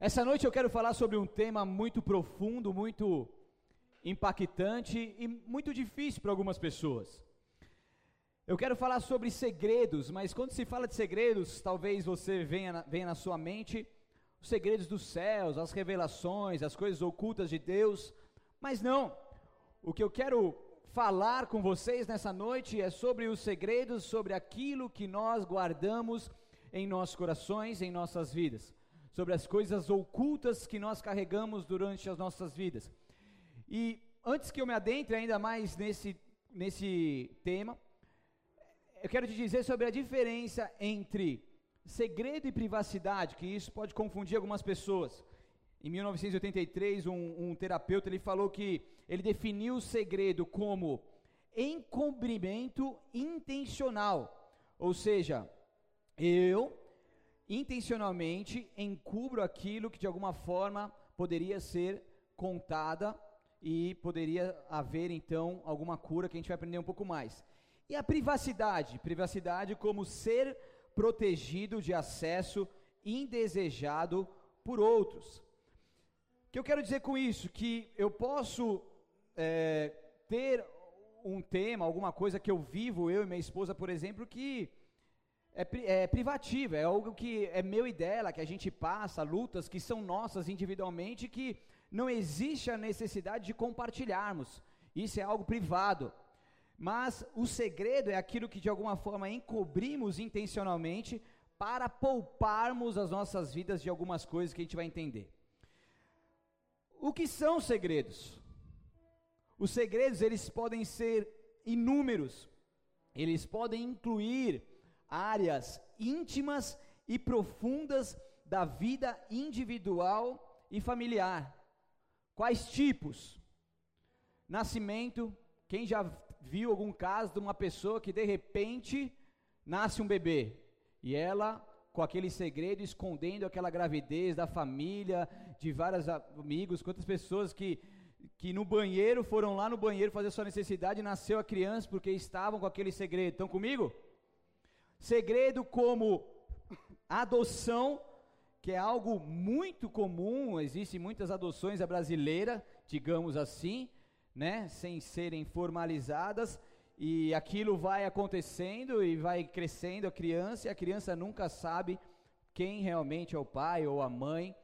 Essa noite eu quero falar sobre um tema muito profundo, muito impactante e muito difícil para algumas pessoas. Eu quero falar sobre segredos, mas quando se fala de segredos, talvez você venha na, venha na sua mente os segredos dos céus, as revelações, as coisas ocultas de Deus, mas não. O que eu quero falar com vocês nessa noite é sobre os segredos, sobre aquilo que nós guardamos em nossos corações, em nossas vidas sobre as coisas ocultas que nós carregamos durante as nossas vidas. E antes que eu me adentre ainda mais nesse, nesse tema, eu quero te dizer sobre a diferença entre segredo e privacidade, que isso pode confundir algumas pessoas. Em 1983, um, um terapeuta ele falou que ele definiu o segredo como encobrimento intencional, ou seja, eu intencionalmente encubro aquilo que de alguma forma poderia ser contada e poderia haver então alguma cura que a gente vai aprender um pouco mais. E a privacidade, privacidade como ser protegido de acesso indesejado por outros. O que eu quero dizer com isso? Que eu posso é, ter um tema, alguma coisa que eu vivo, eu e minha esposa, por exemplo, que é, é privativa, é algo que é meu e dela, que a gente passa, lutas que são nossas individualmente, que não existe a necessidade de compartilharmos. Isso é algo privado. Mas o segredo é aquilo que de alguma forma encobrimos intencionalmente para pouparmos as nossas vidas de algumas coisas que a gente vai entender. O que são segredos? Os segredos, eles podem ser inúmeros. Eles podem incluir áreas íntimas e profundas da vida individual e familiar. Quais tipos? Nascimento. Quem já viu algum caso de uma pessoa que de repente nasce um bebê e ela com aquele segredo escondendo aquela gravidez da família, de vários amigos, quantas pessoas que que no banheiro foram lá no banheiro fazer sua necessidade e nasceu a criança porque estavam com aquele segredo. Estão comigo? Segredo como adoção, que é algo muito comum, existem muitas adoções à brasileira, digamos assim, né, sem serem formalizadas, e aquilo vai acontecendo e vai crescendo a criança, e a criança nunca sabe quem realmente é o pai ou a mãe,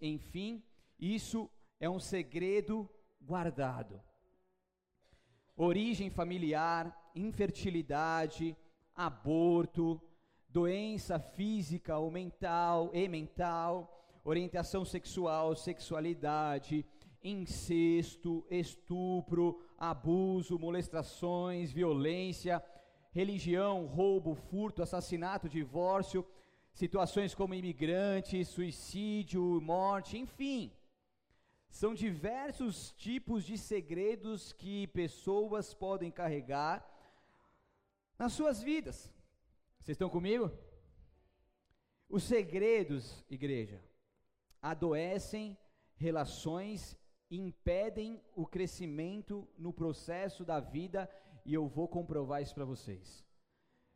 enfim, isso é um segredo guardado. Origem familiar, infertilidade, aborto, doença física ou mental e mental, orientação sexual, sexualidade, incesto, estupro, abuso, molestações, violência, religião, roubo, furto, assassinato, divórcio, situações como imigrantes, suicídio, morte, enfim. São diversos tipos de segredos que pessoas podem carregar nas suas vidas. Vocês estão comigo? Os segredos, igreja, adoecem relações, impedem o crescimento no processo da vida e eu vou comprovar isso para vocês.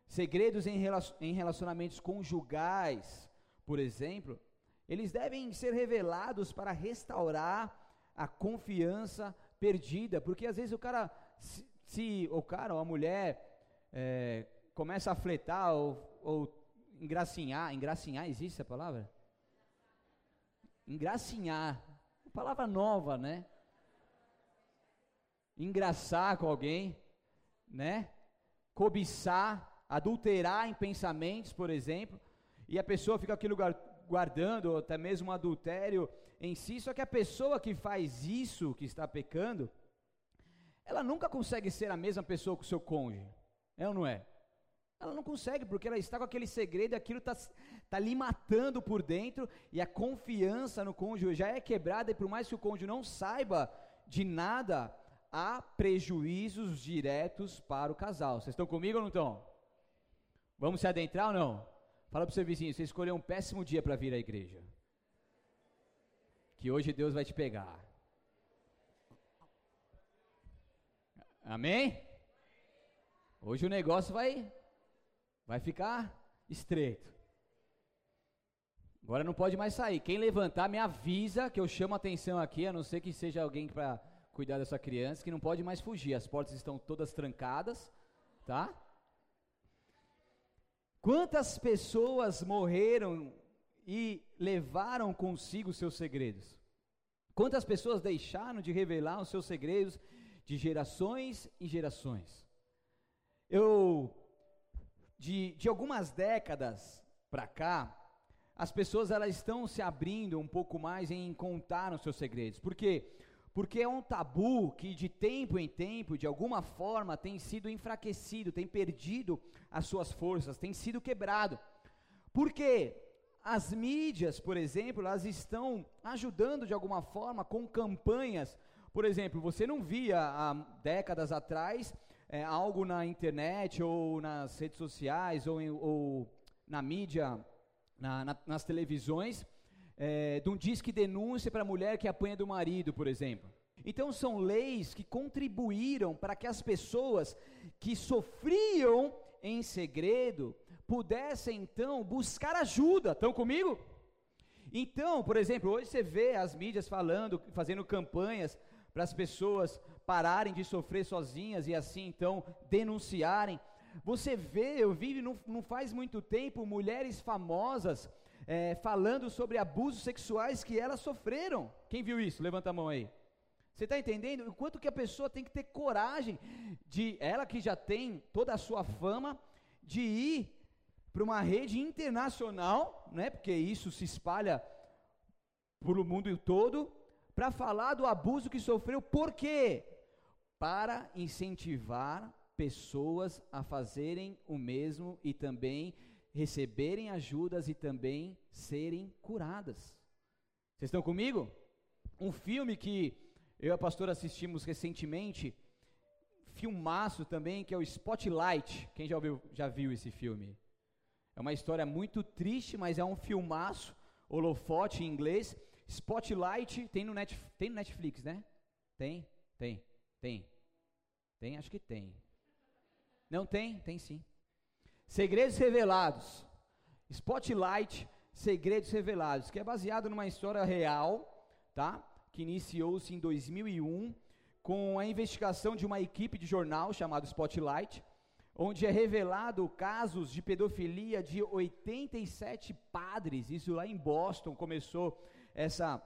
Segredos em relacionamentos conjugais, por exemplo, eles devem ser revelados para restaurar a confiança perdida, porque às vezes o cara, se, se o cara ou a mulher é, começa a fletar ou, ou engracinhar, engracinhar existe essa palavra? Engracinhar, palavra nova, né? Engraçar com alguém, né? Cobiçar, adulterar em pensamentos, por exemplo, e a pessoa fica aquilo guardando, ou até mesmo um adultério em si, só que a pessoa que faz isso, que está pecando, ela nunca consegue ser a mesma pessoa que o seu cônjuge. É ou não é? Ela não consegue, porque ela está com aquele segredo e aquilo está tá lhe matando por dentro, e a confiança no cônjuge já é quebrada, e por mais que o cônjuge não saiba de nada, há prejuízos diretos para o casal. Vocês estão comigo ou não estão? Vamos se adentrar ou não? Fala para o seu vizinho, você escolheu um péssimo dia para vir à igreja. Que hoje Deus vai te pegar. Amém? Hoje o negócio vai vai ficar estreito. Agora não pode mais sair. Quem levantar me avisa que eu chamo atenção aqui, a não ser que seja alguém para cuidar dessa criança, que não pode mais fugir. As portas estão todas trancadas, tá? Quantas pessoas morreram e levaram consigo seus segredos? Quantas pessoas deixaram de revelar os seus segredos de gerações em gerações? Eu, de, de algumas décadas para cá, as pessoas elas estão se abrindo um pouco mais em contar os seus segredos. Por quê? Porque é um tabu que de tempo em tempo, de alguma forma, tem sido enfraquecido, tem perdido as suas forças, tem sido quebrado. Por quê? As mídias, por exemplo, elas estão ajudando de alguma forma com campanhas. Por exemplo, você não via há décadas atrás é, algo na internet ou nas redes sociais ou, em, ou na mídia na, na, nas televisões é, de um disque denúncia para a mulher que apanha do marido, por exemplo. Então são leis que contribuíram para que as pessoas que sofriam em segredo pudessem então buscar ajuda. Estão comigo? Então, por exemplo, hoje você vê as mídias falando, fazendo campanhas para as pessoas pararem de sofrer sozinhas e assim então denunciarem. Você vê, eu vi não, não faz muito tempo mulheres famosas é, falando sobre abusos sexuais que elas sofreram. Quem viu isso? Levanta a mão aí. Você está entendendo o quanto que a pessoa tem que ter coragem de, ela que já tem toda a sua fama, de ir para uma rede internacional, né? Porque isso se espalha por o mundo todo, para falar do abuso que sofreu. Por quê? Para incentivar pessoas a fazerem o mesmo e também receberem ajudas e também serem curadas. Vocês estão comigo? Um filme que eu e a pastora assistimos recentemente, filmaço também, que é o Spotlight. Quem já, ouviu, já viu esse filme? É uma história muito triste, mas é um filmaço, holofote em inglês. Spotlight tem no, net, tem no Netflix, né? Tem? Tem, tem. Tem, acho que tem. Não tem? Tem sim. Segredos Revelados. Spotlight, Segredos Revelados, que é baseado numa história real, tá? Que iniciou-se em 2001 com a investigação de uma equipe de jornal chamado Spotlight, onde é revelado casos de pedofilia de 87 padres. Isso lá em Boston começou essa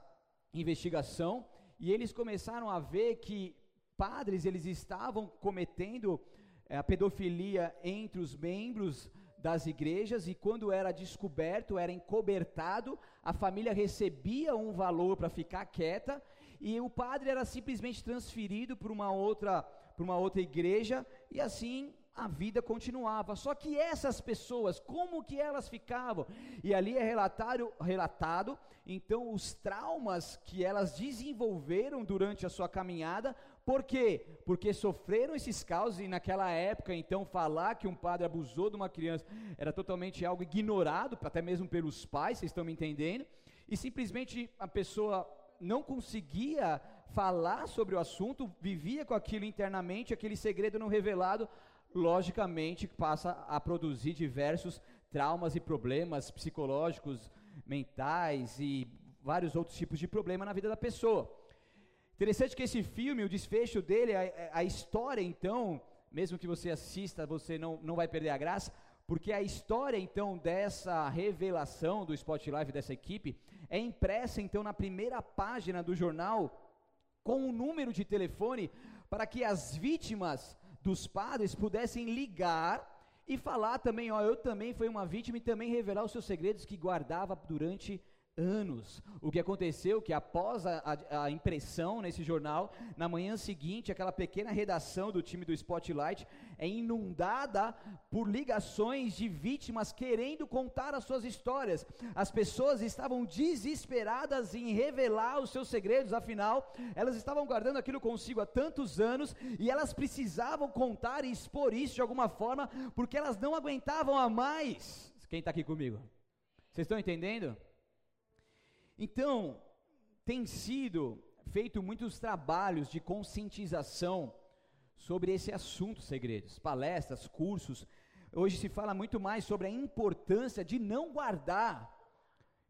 investigação e eles começaram a ver que padres eles estavam cometendo é, a pedofilia entre os membros das igrejas e quando era descoberto, era encobertado, a família recebia um valor para ficar quieta e o padre era simplesmente transferido para uma outra para uma outra igreja e assim a vida continuava. Só que essas pessoas, como que elas ficavam? E ali é relatado, relatado então os traumas que elas desenvolveram durante a sua caminhada por quê? Porque sofreram esses causos e naquela época, então, falar que um padre abusou de uma criança era totalmente algo ignorado, até mesmo pelos pais, vocês estão me entendendo? E simplesmente a pessoa não conseguia falar sobre o assunto, vivia com aquilo internamente, aquele segredo não revelado, logicamente passa a produzir diversos traumas e problemas psicológicos, mentais e vários outros tipos de problema na vida da pessoa. Interessante que esse filme, o desfecho dele, a, a história então, mesmo que você assista, você não, não vai perder a graça, porque a história então dessa revelação do Spotlight dessa equipe é impressa então na primeira página do jornal com um número de telefone para que as vítimas dos padres pudessem ligar e falar também, ó, eu também fui uma vítima e também revelar os seus segredos que guardava durante anos. O que aconteceu que após a, a, a, impressão nesse jornal, na manhã seguinte, aquela pequena redação do time do Spotlight é inundada por ligações de vítimas querendo contar as suas histórias. As pessoas estavam desesperadas em revelar os seus segredos, afinal, elas estavam guardando aquilo consigo há tantos anos e elas precisavam contar e expor isso de alguma forma, porque elas não aguentavam a mais. Quem está aqui comigo? Vocês estão entendendo? Então, tem sido feito muitos trabalhos de conscientização sobre esse assunto, segredos, palestras, cursos. Hoje se fala muito mais sobre a importância de não guardar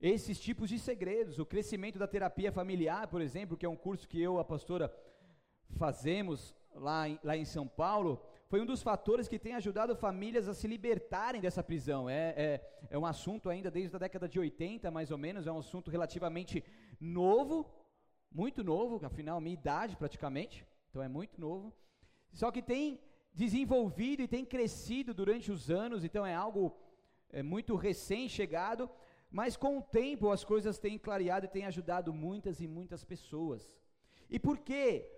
esses tipos de segredos. O crescimento da terapia familiar, por exemplo, que é um curso que eu, a pastora, fazemos lá em, lá em São Paulo, foi um dos fatores que tem ajudado famílias a se libertarem dessa prisão. É, é, é um assunto ainda desde a década de 80, mais ou menos, é um assunto relativamente novo, muito novo, afinal, minha idade praticamente, então é muito novo. Só que tem desenvolvido e tem crescido durante os anos, então é algo é, muito recém-chegado, mas com o tempo as coisas têm clareado e têm ajudado muitas e muitas pessoas. E por que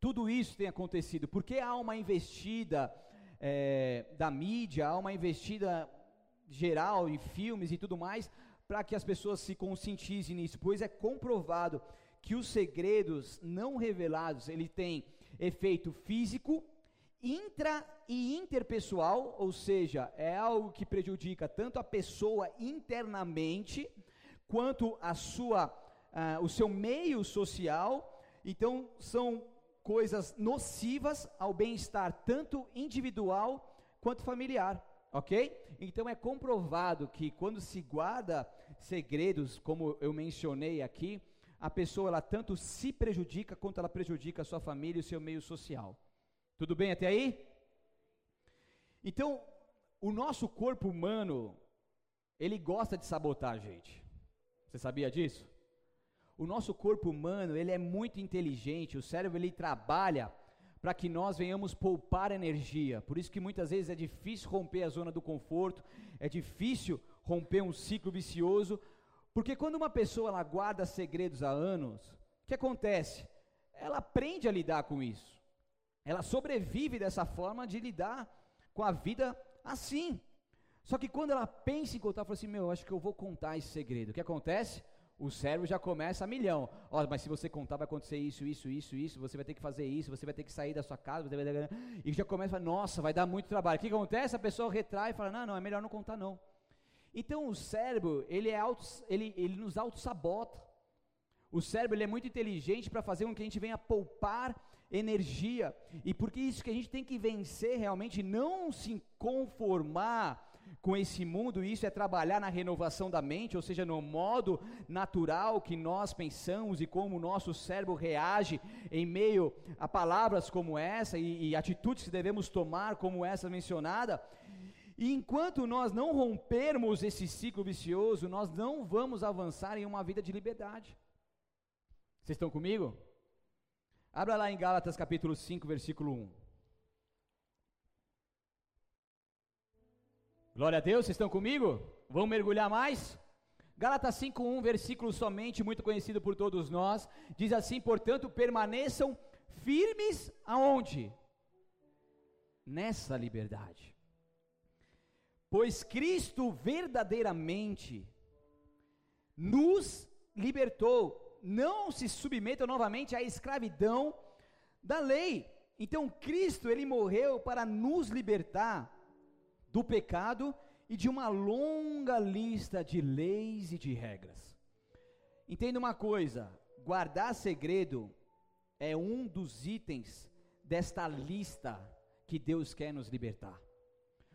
tudo isso tem acontecido? Porque há uma investida é, da mídia, há uma investida geral em filmes e tudo mais, para que as pessoas se conscientizem nisso, pois é comprovado que os segredos não revelados, ele tem efeito físico, intra e interpessoal, ou seja, é algo que prejudica tanto a pessoa internamente, quanto a sua, uh, o seu meio social, então são coisas nocivas ao bem-estar tanto individual quanto familiar, ok? Então é comprovado que quando se guarda segredos, como eu mencionei aqui, a pessoa ela tanto se prejudica quanto ela prejudica a sua família e o seu meio social. Tudo bem até aí? Então, o nosso corpo humano, ele gosta de sabotar a gente. Você sabia disso? O nosso corpo humano, ele é muito inteligente, o cérebro ele trabalha para que nós venhamos poupar energia. Por isso que muitas vezes é difícil romper a zona do conforto, é difícil romper um ciclo vicioso, porque quando uma pessoa ela guarda segredos há anos, o que acontece? Ela aprende a lidar com isso. Ela sobrevive dessa forma de lidar com a vida assim. Só que quando ela pensa em contar, fala assim: Meu, acho que eu vou contar esse segredo. O que acontece? O cérebro já começa a milhão. Ó, mas se você contar, vai acontecer isso, isso, isso, isso, você vai ter que fazer isso, você vai ter que sair da sua casa, e já começa a falar, nossa, vai dar muito trabalho. O que acontece? A pessoa retrai e fala, não, não, é melhor não contar não. Então o cérebro, ele, é auto, ele, ele nos auto-sabota. O cérebro ele é muito inteligente para fazer com que a gente venha poupar energia. E porque isso que a gente tem que vencer realmente, não se conformar com esse mundo, isso é trabalhar na renovação da mente, ou seja, no modo natural que nós pensamos e como o nosso cérebro reage em meio a palavras como essa e, e atitudes que devemos tomar, como essa mencionada. E enquanto nós não rompermos esse ciclo vicioso, nós não vamos avançar em uma vida de liberdade. Vocês estão comigo? Abra lá em Gálatas capítulo 5, versículo 1. Glória a Deus, vocês estão comigo? Vamos mergulhar mais? Gálatas 5:1, versículo somente muito conhecido por todos nós, diz assim: "Portanto, permaneçam firmes aonde? Nessa liberdade. Pois Cristo verdadeiramente nos libertou. Não se submetam novamente à escravidão da lei. Então Cristo ele morreu para nos libertar do pecado e de uma longa lista de leis e de regras. Entenda uma coisa: guardar segredo é um dos itens desta lista que Deus quer nos libertar.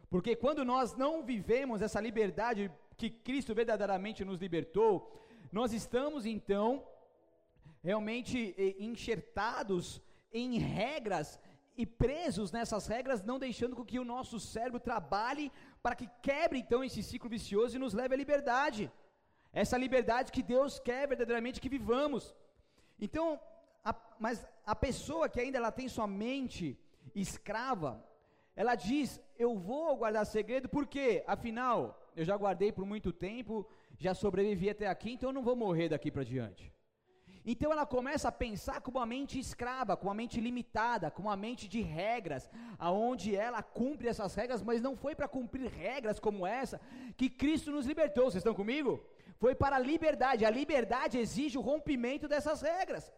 Porque quando nós não vivemos essa liberdade que Cristo verdadeiramente nos libertou, nós estamos então realmente eh, enxertados em regras e presos nessas regras, não deixando com que o nosso cérebro trabalhe para que quebre então esse ciclo vicioso e nos leve à liberdade. Essa liberdade que Deus quer verdadeiramente que vivamos. Então, a, mas a pessoa que ainda ela tem sua mente escrava, ela diz: Eu vou guardar segredo, porque afinal eu já guardei por muito tempo, já sobrevivi até aqui, então eu não vou morrer daqui para diante. Então ela começa a pensar com uma mente escrava, com uma mente limitada, com uma mente de regras, aonde ela cumpre essas regras, mas não foi para cumprir regras como essa que Cristo nos libertou. Vocês estão comigo? Foi para a liberdade. A liberdade exige o rompimento dessas regras.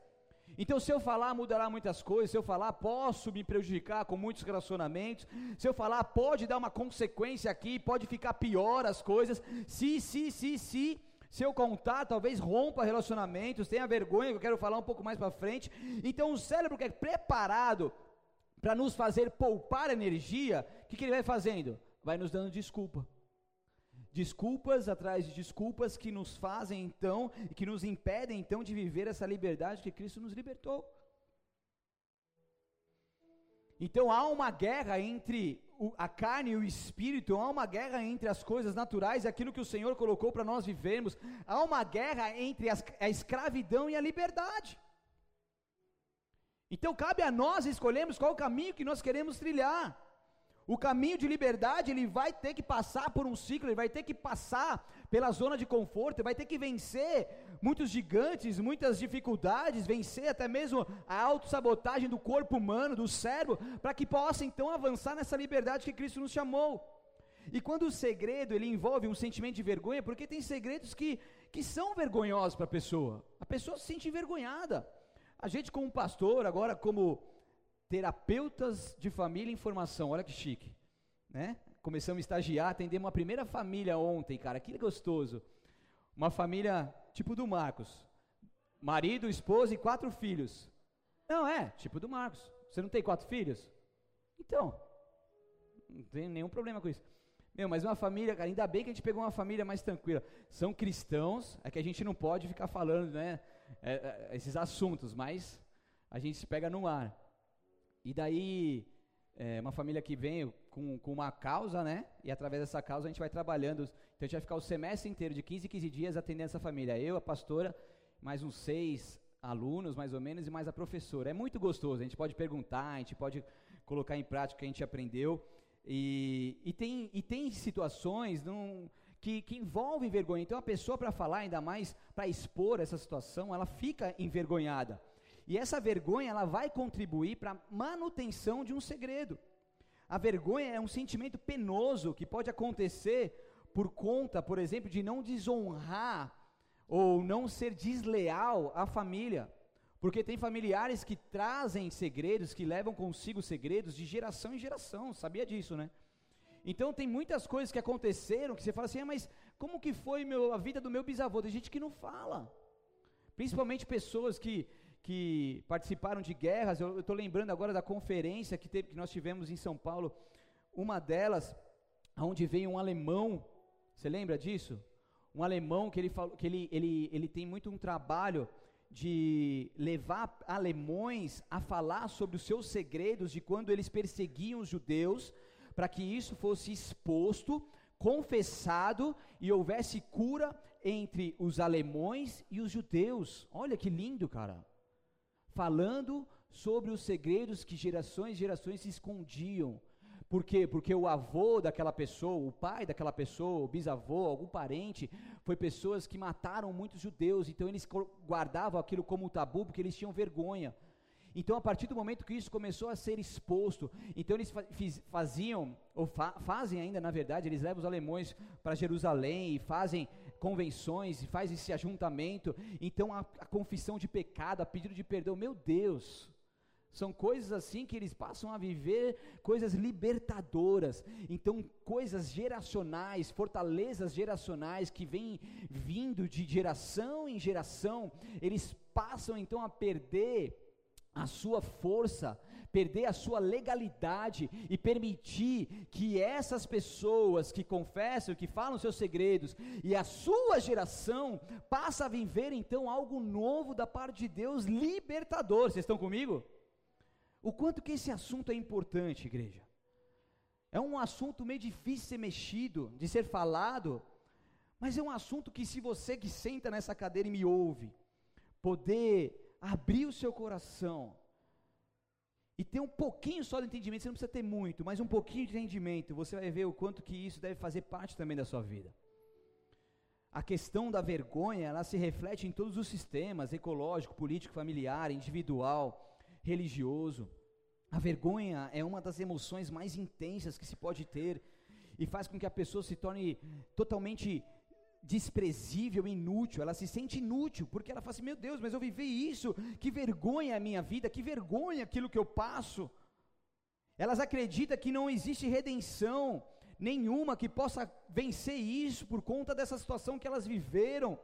Então, se eu falar, mudará muitas coisas. Se eu falar, posso me prejudicar com muitos relacionamentos. Se eu falar, pode dar uma consequência aqui, pode ficar pior as coisas. Se, se, se, se. Se eu contar, talvez rompa relacionamentos, tenha vergonha, que eu quero falar um pouco mais para frente. Então, o cérebro que é preparado para nos fazer poupar energia, o que, que ele vai fazendo? Vai nos dando desculpa. desculpas atrás de desculpas que nos fazem então, que nos impedem então de viver essa liberdade que Cristo nos libertou. Então há uma guerra entre a carne e o espírito, há uma guerra entre as coisas naturais e aquilo que o Senhor colocou para nós vivermos, há uma guerra entre a escravidão e a liberdade. Então cabe a nós escolhermos qual o caminho que nós queremos trilhar. O caminho de liberdade, ele vai ter que passar por um ciclo, ele vai ter que passar pela zona de conforto, ele vai ter que vencer muitos gigantes, muitas dificuldades, vencer até mesmo a autossabotagem do corpo humano, do cérebro, para que possa então avançar nessa liberdade que Cristo nos chamou. E quando o segredo ele envolve um sentimento de vergonha, porque tem segredos que, que são vergonhosos para a pessoa. A pessoa se sente envergonhada. A gente, como pastor, agora como terapeutas de família em formação, olha que chique, né? Começamos a estagiar, atendemos uma primeira família ontem, cara, que gostoso. Uma família tipo do Marcos, marido, esposa e quatro filhos. Não, é, tipo do Marcos. Você não tem quatro filhos? Então, não tem nenhum problema com isso. Meu, mas uma família, cara, ainda bem que a gente pegou uma família mais tranquila. São cristãos, é que a gente não pode ficar falando, né, é, é, esses assuntos, mas a gente se pega no ar. E daí, é, uma família que vem com, com uma causa, né? E através dessa causa a gente vai trabalhando. Então a gente vai ficar o semestre inteiro, de 15 em 15 dias, atendendo essa família. Eu, a pastora, mais uns seis alunos, mais ou menos, e mais a professora. É muito gostoso. A gente pode perguntar, a gente pode colocar em prática o que a gente aprendeu. E, e, tem, e tem situações num, que, que envolvem vergonha. Então a pessoa, para falar, ainda mais para expor essa situação, ela fica envergonhada. E essa vergonha ela vai contribuir para a manutenção de um segredo. A vergonha é um sentimento penoso que pode acontecer por conta, por exemplo, de não desonrar ou não ser desleal à família. Porque tem familiares que trazem segredos, que levam consigo segredos de geração em geração. Sabia disso, né? Então tem muitas coisas que aconteceram que você fala assim, ah, mas como que foi meu, a vida do meu bisavô? Tem gente que não fala. Principalmente pessoas que que participaram de guerras. Eu estou lembrando agora da conferência que, teve, que nós tivemos em São Paulo. Uma delas, onde veio um alemão. Você lembra disso? Um alemão que ele falou que ele, ele, ele tem muito um trabalho de levar alemães a falar sobre os seus segredos de quando eles perseguiam os judeus, para que isso fosse exposto, confessado e houvesse cura entre os alemães e os judeus. Olha que lindo, cara falando sobre os segredos que gerações e gerações se escondiam. Por quê? Porque o avô daquela pessoa, o pai daquela pessoa, o bisavô, algum parente, foi pessoas que mataram muitos judeus, então eles guardavam aquilo como tabu porque eles tinham vergonha. Então, a partir do momento que isso começou a ser exposto, então eles faziam, ou fa fazem ainda, na verdade, eles levam os alemães para Jerusalém e fazem convenções e faz esse ajuntamento. Então, a, a confissão de pecado, a pedido de perdão, meu Deus, são coisas assim que eles passam a viver, coisas libertadoras. Então, coisas geracionais, fortalezas geracionais que vêm vindo de geração em geração, eles passam então a perder a sua força, perder a sua legalidade e permitir que essas pessoas que confessam, que falam seus segredos e a sua geração passa a viver então algo novo da parte de Deus libertador. Vocês estão comigo? O quanto que esse assunto é importante, igreja. É um assunto meio difícil de ser mexido, de ser falado, mas é um assunto que se você que senta nessa cadeira e me ouve, poder abrir o seu coração e ter um pouquinho só de entendimento, você não precisa ter muito, mas um pouquinho de entendimento, você vai ver o quanto que isso deve fazer parte também da sua vida. A questão da vergonha, ela se reflete em todos os sistemas, ecológico, político, familiar, individual, religioso. A vergonha é uma das emoções mais intensas que se pode ter e faz com que a pessoa se torne totalmente desprezível, inútil, ela se sente inútil, porque ela fala assim: meu Deus, mas eu vivi isso, que vergonha a minha vida, que vergonha aquilo que eu passo. Elas acreditam que não existe redenção nenhuma que possa vencer isso por conta dessa situação que elas viveram.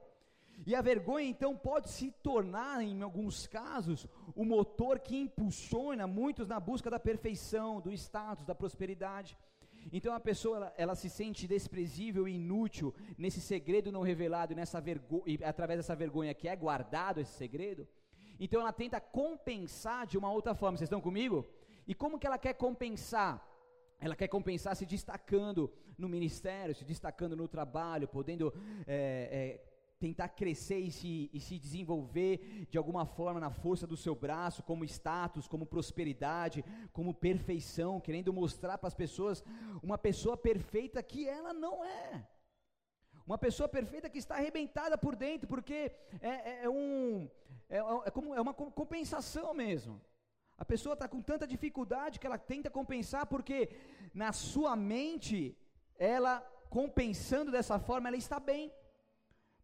E a vergonha então pode se tornar, em alguns casos, o motor que impulsiona muitos na busca da perfeição, do status, da prosperidade. Então a pessoa ela, ela, se sente desprezível e inútil nesse segredo não revelado, nessa vergonha, através dessa vergonha que é guardado esse segredo. Então ela tenta compensar de uma outra forma. Vocês estão comigo? E como que ela quer compensar? Ela quer compensar se destacando no ministério, se destacando no trabalho, podendo é, é, tentar crescer e se, e se desenvolver de alguma forma na força do seu braço, como status, como prosperidade, como perfeição, querendo mostrar para as pessoas uma pessoa perfeita que ela não é. Uma pessoa perfeita que está arrebentada por dentro, porque é, é, é um, é, é, como, é uma compensação mesmo. A pessoa está com tanta dificuldade que ela tenta compensar, porque na sua mente, ela compensando dessa forma, ela está bem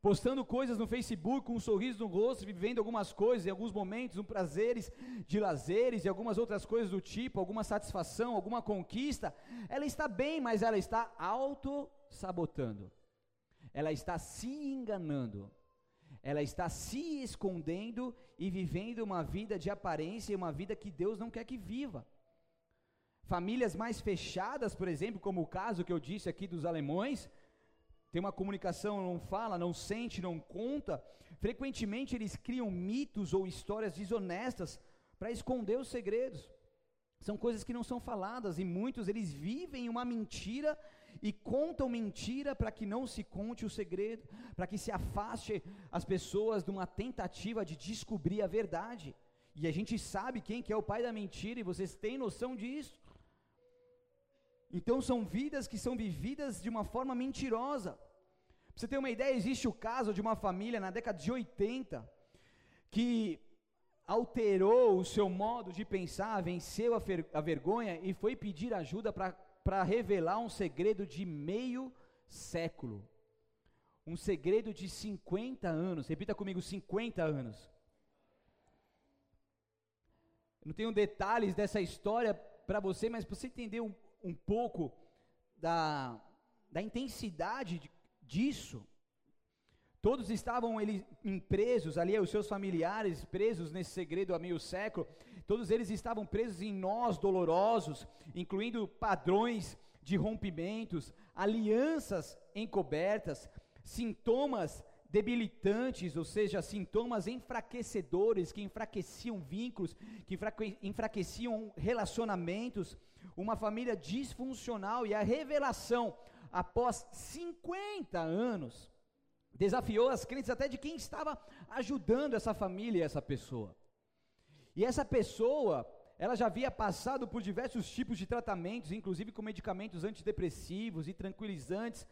postando coisas no Facebook com um sorriso no rosto, vivendo algumas coisas, em alguns momentos, um prazeres de lazeres e algumas outras coisas do tipo, alguma satisfação, alguma conquista, ela está bem, mas ela está auto-sabotando. Ela está se enganando. Ela está se escondendo e vivendo uma vida de aparência e uma vida que Deus não quer que viva. Famílias mais fechadas, por exemplo, como o caso que eu disse aqui dos alemães, tem uma comunicação, não fala, não sente, não conta. Frequentemente eles criam mitos ou histórias desonestas para esconder os segredos. São coisas que não são faladas e muitos eles vivem uma mentira e contam mentira para que não se conte o segredo, para que se afaste as pessoas de uma tentativa de descobrir a verdade. E a gente sabe quem que é o pai da mentira e vocês têm noção disso. Então são vidas que são vividas de uma forma mentirosa. Pra você ter uma ideia, existe o caso de uma família na década de 80 que alterou o seu modo de pensar, venceu a, a vergonha e foi pedir ajuda para revelar um segredo de meio século. Um segredo de 50 anos. Repita comigo, 50 anos. Não tenho detalhes dessa história para você, mas para você entender um, um pouco da, da intensidade de, disso. Todos estavam eles, presos ali, os seus familiares presos nesse segredo há meio século. Todos eles estavam presos em nós dolorosos, incluindo padrões de rompimentos, alianças encobertas, sintomas debilitantes, ou seja, sintomas enfraquecedores que enfraqueciam vínculos, que enfraqueciam relacionamentos, uma família disfuncional e a revelação após 50 anos desafiou as crentes até de quem estava ajudando essa família e essa pessoa. E essa pessoa, ela já havia passado por diversos tipos de tratamentos, inclusive com medicamentos antidepressivos e tranquilizantes,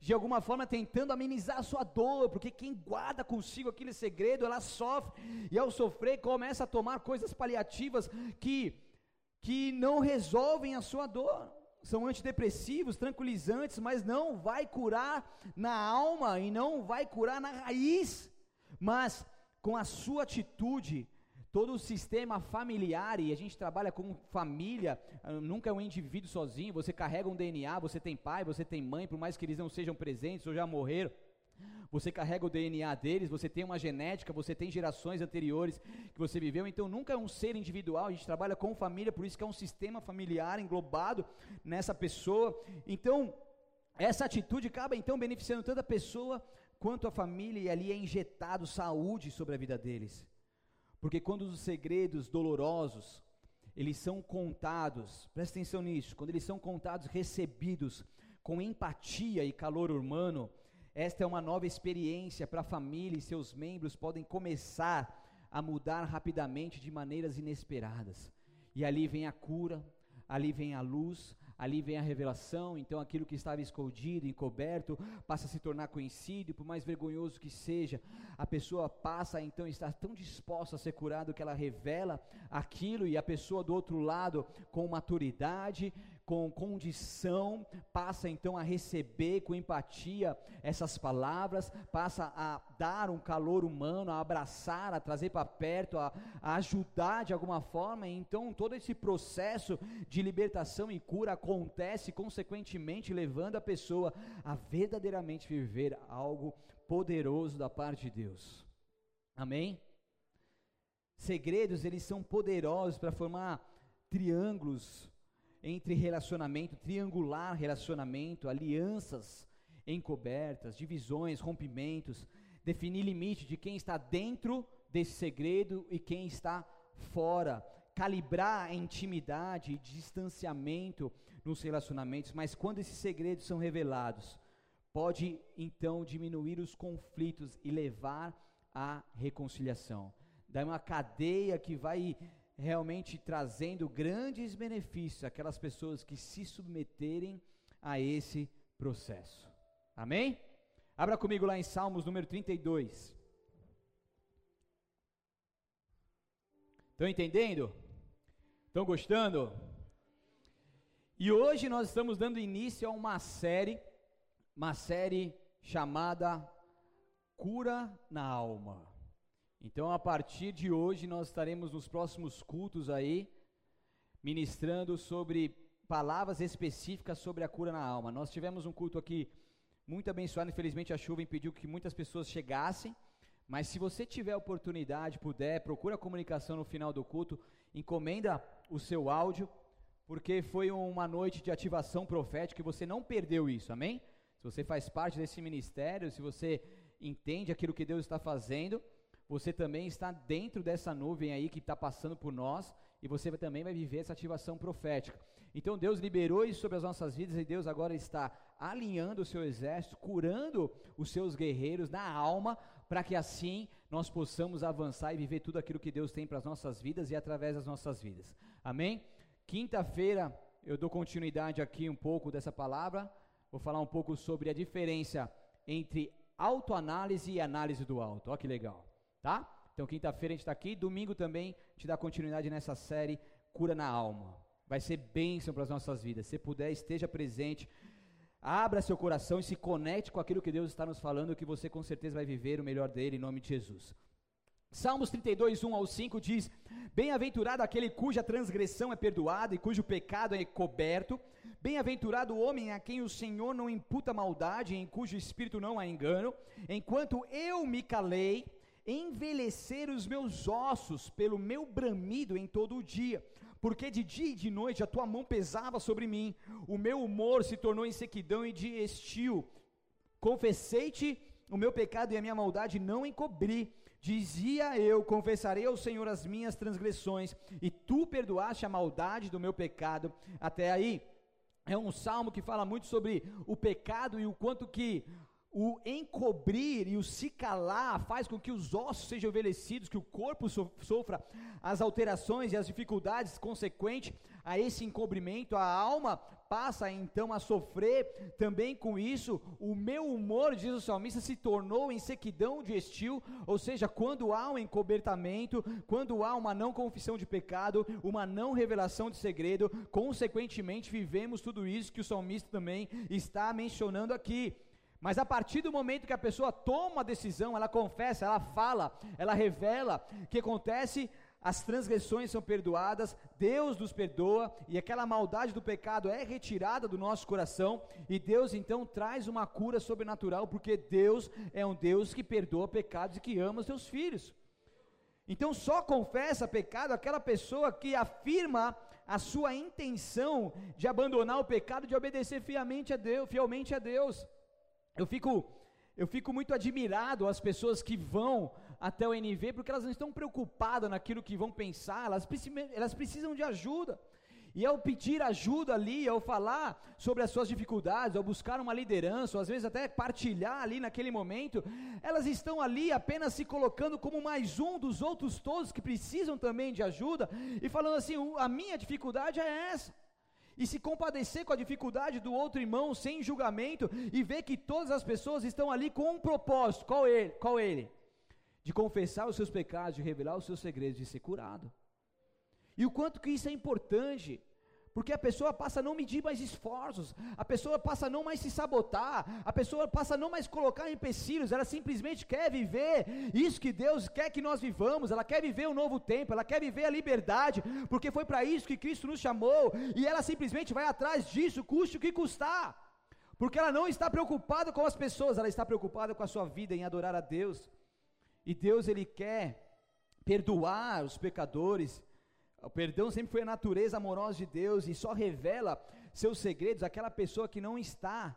de alguma forma tentando amenizar a sua dor, porque quem guarda consigo aquele segredo, ela sofre, e ao sofrer começa a tomar coisas paliativas que que não resolvem a sua dor. São antidepressivos, tranquilizantes, mas não vai curar na alma e não vai curar na raiz. Mas com a sua atitude, todo o sistema familiar, e a gente trabalha com família, ah, nunca é um indivíduo sozinho, você carrega um DNA, você tem pai, você tem mãe, por mais que eles não sejam presentes ou já morreram, você carrega o DNA deles, você tem uma genética, você tem gerações anteriores que você viveu, então nunca é um ser individual, a gente trabalha com família, por isso que é um sistema familiar englobado nessa pessoa. Então, essa atitude acaba então beneficiando tanto a pessoa quanto a família, e ali é injetado saúde sobre a vida deles. Porque quando os segredos dolorosos, eles são contados, presta atenção nisso, quando eles são contados, recebidos com empatia e calor humano, esta é uma nova experiência para a família e seus membros podem começar a mudar rapidamente de maneiras inesperadas. E ali vem a cura, ali vem a luz, ali vem a revelação, então aquilo que estava escondido, encoberto, passa a se tornar conhecido, por mais vergonhoso que seja, a pessoa passa então a estar tão disposta a ser curado que ela revela aquilo e a pessoa do outro lado com maturidade, com condição, passa então a receber com empatia essas palavras, passa a dar um calor humano, a abraçar, a trazer para perto, a, a, ajudar de alguma forma. Então, todo esse processo de libertação e cura acontece, consequentemente, levando a pessoa a verdadeiramente viver algo poderoso da parte de Deus. Amém? Segredos, eles são poderosos para formar triângulos entre relacionamento, triangular relacionamento, alianças encobertas, divisões, rompimentos, definir limite de quem está dentro desse segredo e quem está fora, calibrar a intimidade e distanciamento nos relacionamentos, mas quando esses segredos são revelados, pode então diminuir os conflitos e levar à reconciliação. Daí uma cadeia que vai realmente trazendo grandes benefícios àquelas pessoas que se submeterem a esse processo. Amém? Abra comigo lá em Salmos número 32. Estão entendendo? Estão gostando? E hoje nós estamos dando início a uma série, uma série chamada Cura na Alma. Então, a partir de hoje, nós estaremos nos próximos cultos aí, ministrando sobre palavras específicas sobre a cura na alma. Nós tivemos um culto aqui muito abençoado, infelizmente a chuva impediu que muitas pessoas chegassem, mas se você tiver oportunidade, puder, procura a comunicação no final do culto, encomenda o seu áudio, porque foi uma noite de ativação profética e você não perdeu isso, amém? Se você faz parte desse ministério, se você entende aquilo que Deus está fazendo, você também está dentro dessa nuvem aí que está passando por nós e você também vai viver essa ativação profética. Então Deus liberou isso sobre as nossas vidas e Deus agora está alinhando o seu exército, curando os seus guerreiros na alma, para que assim nós possamos avançar e viver tudo aquilo que Deus tem para as nossas vidas e através das nossas vidas. Amém? Quinta-feira eu dou continuidade aqui um pouco dessa palavra. Vou falar um pouco sobre a diferença entre autoanálise e análise do alto. Olha que legal tá? Então, quinta-feira a gente está aqui, domingo também te dá continuidade nessa série Cura na Alma. Vai ser bênção para as nossas vidas. Se puder, esteja presente. Abra seu coração e se conecte com aquilo que Deus está nos falando, que você com certeza vai viver o melhor dele, em nome de Jesus. Salmos 32, 1 ao 5 diz: Bem-aventurado aquele cuja transgressão é perdoada e cujo pecado é coberto. Bem-aventurado o homem a quem o Senhor não imputa maldade, em cujo espírito não há engano. Enquanto eu me calei, envelhecer os meus ossos pelo meu bramido em todo o dia, porque de dia e de noite a tua mão pesava sobre mim, o meu humor se tornou em sequidão e de estio. Confessei-te o meu pecado e a minha maldade não encobri. Dizia eu: Confessarei ao Senhor as minhas transgressões, e tu perdoaste a maldade do meu pecado. Até aí, é um salmo que fala muito sobre o pecado e o quanto que o encobrir e o se calar faz com que os ossos sejam envelhecidos, que o corpo sofra as alterações e as dificuldades consequentes a esse encobrimento. A alma passa então a sofrer também com isso. O meu humor, diz o salmista, se tornou em sequidão de estio, ou seja, quando há um encobertamento, quando há uma não confissão de pecado, uma não revelação de segredo, consequentemente vivemos tudo isso que o salmista também está mencionando aqui. Mas a partir do momento que a pessoa toma a decisão, ela confessa, ela fala, ela revela, o que acontece? As transgressões são perdoadas, Deus nos perdoa e aquela maldade do pecado é retirada do nosso coração e Deus então traz uma cura sobrenatural, porque Deus é um Deus que perdoa pecados e que ama os seus filhos. Então só confessa pecado aquela pessoa que afirma a sua intenção de abandonar o pecado, de obedecer fielmente a Deus, fielmente a Deus. Eu fico, eu fico muito admirado as pessoas que vão até o NV, porque elas não estão preocupadas naquilo que vão pensar, elas, elas precisam de ajuda. E ao pedir ajuda ali, ao falar sobre as suas dificuldades, ao buscar uma liderança, ou às vezes até partilhar ali naquele momento, elas estão ali apenas se colocando como mais um dos outros todos que precisam também de ajuda, e falando assim: a minha dificuldade é essa e se compadecer com a dificuldade do outro irmão sem julgamento e ver que todas as pessoas estão ali com um propósito, qual ele? Qual ele? De confessar os seus pecados, de revelar os seus segredos, de ser curado. E o quanto que isso é importante porque a pessoa passa a não medir mais esforços, a pessoa passa a não mais se sabotar, a pessoa passa a não mais colocar empecilhos, ela simplesmente quer viver isso que Deus quer que nós vivamos, ela quer viver um novo tempo, ela quer viver a liberdade, porque foi para isso que Cristo nos chamou, e ela simplesmente vai atrás disso, custe o que custar, porque ela não está preocupada com as pessoas, ela está preocupada com a sua vida em adorar a Deus, e Deus ele quer perdoar os pecadores, O perdão sempre foi a natureza amorosa de Deus e só revela seus segredos aquela pessoa que não está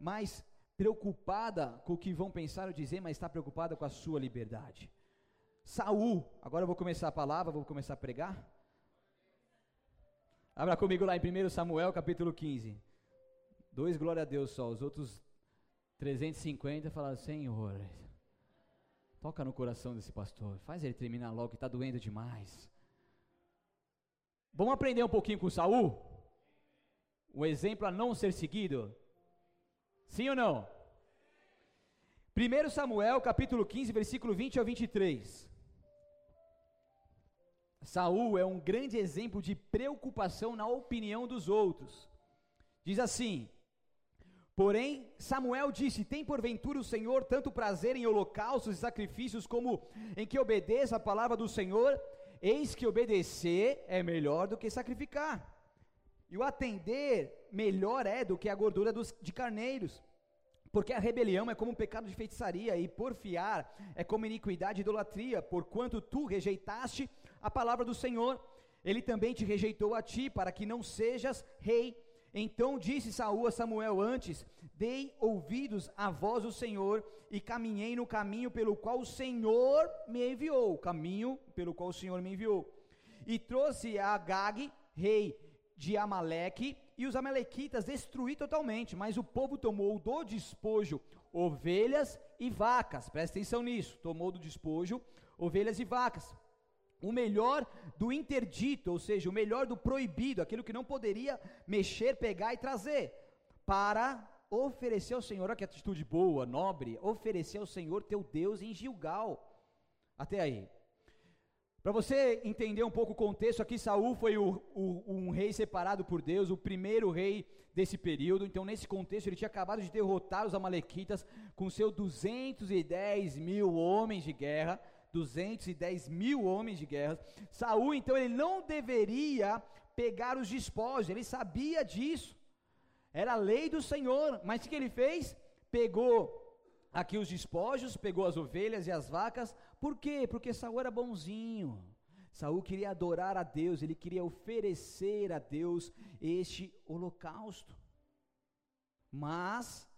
mais preocupada com o que vão pensar ou dizer, mas está preocupada com a sua liberdade. Saul, agora eu vou começar a palavra, vou começar a pregar. Abra comigo lá em 1 Samuel capítulo 15. Dois glória a Deus só, os outros 350 falaram, Senhor, toca no coração desse pastor, faz ele terminar logo que está doendo demais. Vamos aprender um pouquinho com Saul? Um exemplo a não ser seguido? Sim ou não? 1 Samuel capítulo 15, versículo 20 ao 23. Saul é um grande exemplo de preocupação na opinião dos outros. Diz assim: Porém, Samuel disse: Tem porventura o Senhor tanto prazer em holocaustos e sacrifícios como em que obedeça a palavra do Senhor? Eis que obedecer é melhor do que sacrificar, e o atender melhor é do que a gordura dos, de carneiros. Porque a rebelião é como um pecado de feitiçaria, e porfiar é como iniquidade e idolatria, porquanto tu rejeitaste a palavra do Senhor, ele também te rejeitou a ti, para que não sejas rei então disse Saul a Samuel antes: Dei ouvidos à voz do Senhor e caminhei no caminho pelo qual o Senhor me enviou, caminho pelo qual o Senhor me enviou. E trouxe a Agag, rei de Amaleque, e os amalequitas destruí totalmente, mas o povo tomou do despojo ovelhas e vacas. Presta atenção nisso. Tomou do despojo ovelhas e vacas o melhor do interdito, ou seja, o melhor do proibido, aquilo que não poderia mexer, pegar e trazer, para oferecer ao Senhor, olha que atitude boa, nobre, oferecer ao Senhor teu Deus em Gilgal. Até aí. Para você entender um pouco o contexto, aqui Saul foi o, o, um rei separado por Deus, o primeiro rei desse período. Então, nesse contexto, ele tinha acabado de derrotar os amalequitas com seus 210 mil homens de guerra 210 mil homens de guerra. Saul, então, ele não deveria pegar os despojos, ele sabia disso. Era a lei do Senhor, mas o que ele fez? Pegou aqui os despojos, pegou as ovelhas e as vacas. Por quê? Porque Saul era bonzinho. Saul queria adorar a Deus, ele queria oferecer a Deus este holocausto. Mas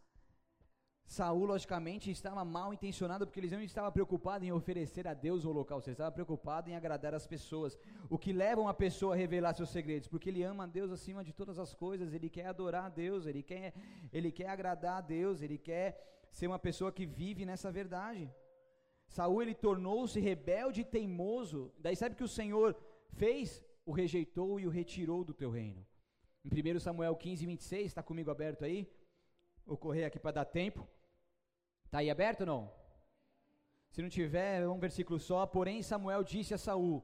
Saul, logicamente, estava mal intencionado porque ele não estava preocupado em oferecer a Deus o local, ele estava preocupado em agradar as pessoas. O que leva uma pessoa a revelar seus segredos? Porque ele ama a Deus acima de todas as coisas, ele quer adorar a Deus, ele quer, ele quer agradar a Deus, ele quer ser uma pessoa que vive nessa verdade. Saul ele tornou-se rebelde e teimoso. Daí sabe o que o Senhor fez? O rejeitou e o retirou do teu reino. Em 1 Samuel 15, 26, está comigo aberto aí? Vou correr aqui para dar tempo. Está aí aberto ou não? Se não tiver, é um versículo só. Porém, Samuel disse a Saul: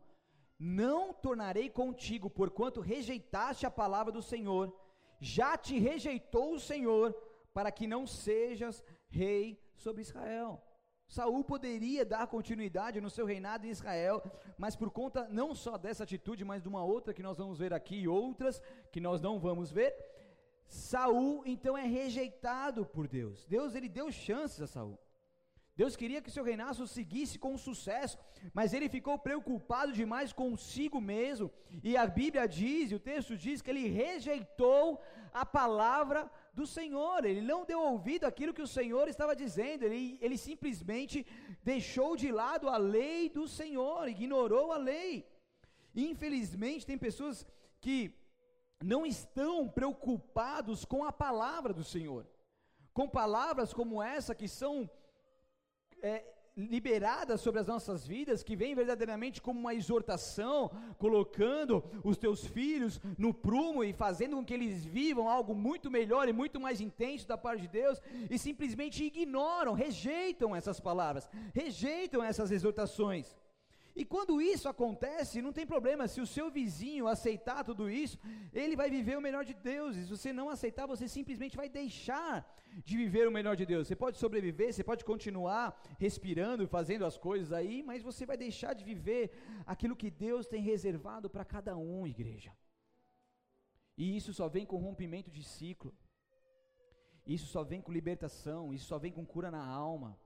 Não tornarei contigo, porquanto rejeitaste a palavra do Senhor. Já te rejeitou o Senhor, para que não sejas rei sobre Israel. Saul poderia dar continuidade no seu reinado em Israel, mas por conta não só dessa atitude, mas de uma outra que nós vamos ver aqui e outras que nós não vamos ver, Saul então é rejeitado por Deus. Deus ele deu chances a Saul. Deus queria que seu reinado seguisse com sucesso, mas ele ficou preocupado demais consigo mesmo. E a Bíblia diz, e o texto diz que ele rejeitou a palavra do Senhor. Ele não deu ouvido àquilo que o Senhor estava dizendo. Ele, ele simplesmente deixou de lado a lei do Senhor, ignorou a lei. Infelizmente tem pessoas que não estão preocupados com a palavra do Senhor, com palavras como essa que são é, liberadas sobre as nossas vidas, que vem verdadeiramente como uma exortação, colocando os teus filhos no prumo e fazendo com que eles vivam algo muito melhor e muito mais intenso da parte de Deus, e simplesmente ignoram, rejeitam essas palavras, rejeitam essas exortações. E quando isso acontece, não tem problema, se o seu vizinho aceitar tudo isso, ele vai viver o melhor de Deus. E se você não aceitar, você simplesmente vai deixar de viver o melhor de Deus. Você pode sobreviver, você pode continuar respirando fazendo as coisas aí, mas você vai deixar de viver aquilo que Deus tem reservado para cada um, igreja. E isso só vem com rompimento de ciclo. Isso só vem com libertação, isso só vem com cura na alma.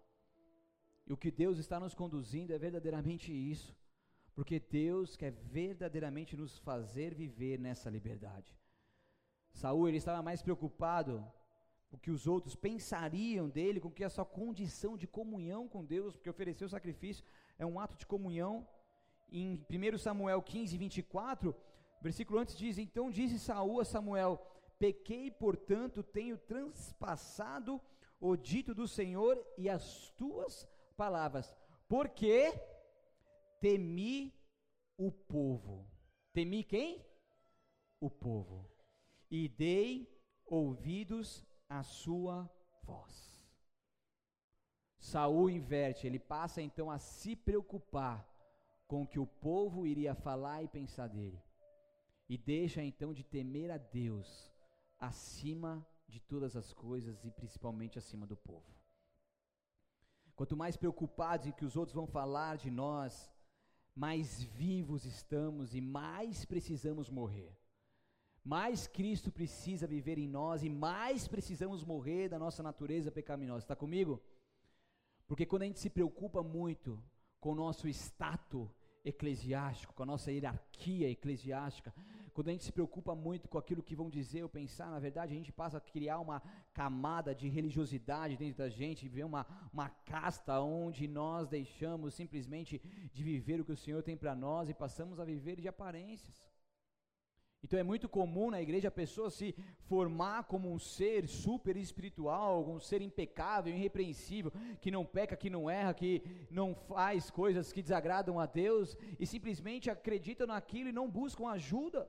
E o que Deus está nos conduzindo é verdadeiramente isso. porque Deus quer verdadeiramente nos fazer viver nessa liberdade. Saul ele estava mais preocupado com o que os outros pensariam dele, com que a sua condição de comunhão com Deus, porque oferecer o sacrifício é um ato de comunhão. Em 1 Samuel 15, 24, versículo antes diz: Então disse Saul a Samuel: Pequei, portanto, tenho transpassado o dito do Senhor e as tuas palavras, porque temi o povo. Temi quem? O povo. E dei ouvidos à sua voz. Saul inverte, ele passa então a se preocupar com o que o povo iria falar e pensar dele. E deixa então de temer a Deus acima de todas as coisas e principalmente acima do povo. Quanto mais preocupados em que os outros vão falar de nós, mais vivos estamos e mais precisamos morrer. Mais Cristo precisa viver em nós e mais precisamos morrer da nossa natureza pecaminosa. Está comigo? Porque quando a gente se preocupa muito com o nosso status eclesiástico, com a nossa hierarquia eclesiástica, quando a gente se preocupa muito com aquilo que vão dizer ou pensar, na verdade a gente passa a criar uma camada de religiosidade dentro da gente, ver uma, uma casta onde nós deixamos simplesmente de viver o que o Senhor tem para nós e passamos a viver de aparências. Então é muito comum na igreja a pessoa se formar como um ser super espiritual, um ser impecável, irrepreensível, que não peca, que não erra, que não faz coisas que desagradam a Deus e simplesmente acreditam naquilo e não buscam ajuda.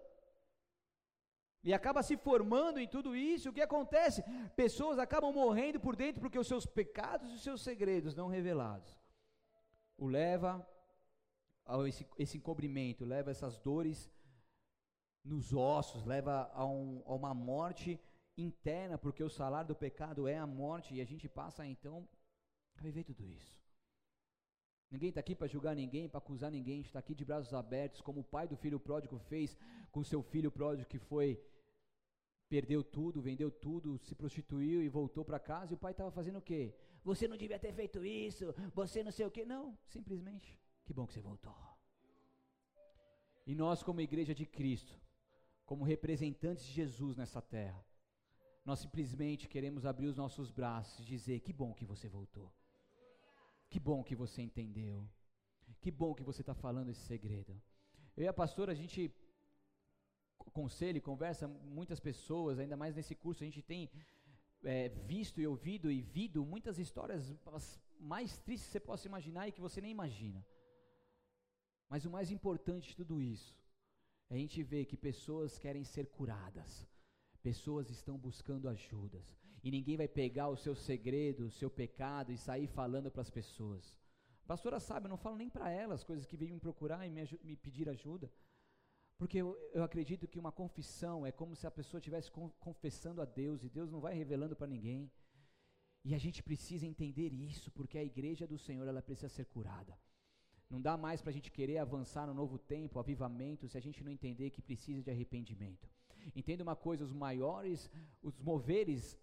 E acaba se formando em tudo isso. O que acontece? Pessoas acabam morrendo por dentro porque os seus pecados e os seus segredos não revelados o leva a esse, esse encobrimento, leva essas dores nos ossos, leva a, um, a uma morte interna, porque o salário do pecado é a morte, e a gente passa então a viver tudo isso. Ninguém está aqui para julgar ninguém, para acusar ninguém, a gente está aqui de braços abertos, como o pai do filho pródigo fez com seu filho pródigo que foi, perdeu tudo, vendeu tudo, se prostituiu e voltou para casa, e o pai estava fazendo o quê? Você não devia ter feito isso, você não sei o quê. Não, simplesmente, que bom que você voltou. E nós, como igreja de Cristo, como representantes de Jesus nessa terra, nós simplesmente queremos abrir os nossos braços e dizer: que bom que você voltou. Que bom que você entendeu. Que bom que você está falando esse segredo. Eu e a pastora, a gente conselha e conversa muitas pessoas, ainda mais nesse curso, a gente tem é, visto e ouvido e vido muitas histórias mais tristes que você possa imaginar e que você nem imagina. Mas o mais importante de tudo isso a gente ver que pessoas querem ser curadas, pessoas estão buscando ajudas, e ninguém vai pegar o seu segredo, o seu pecado e sair falando para as pessoas. A pastora sabe, eu não falo nem para elas coisas que vêm me procurar e me, me pedir ajuda. Porque eu, eu, acredito que uma confissão é como se a pessoa estivesse confessando a Deus e Deus não vai revelando para ninguém. E a gente precisa entender isso, porque a igreja do Senhor ela precisa ser curada. Não dá mais para a gente querer avançar no novo tempo, avivamento, se a gente não entender que precisa de arrependimento. Entenda uma coisa: os maiores, os moveres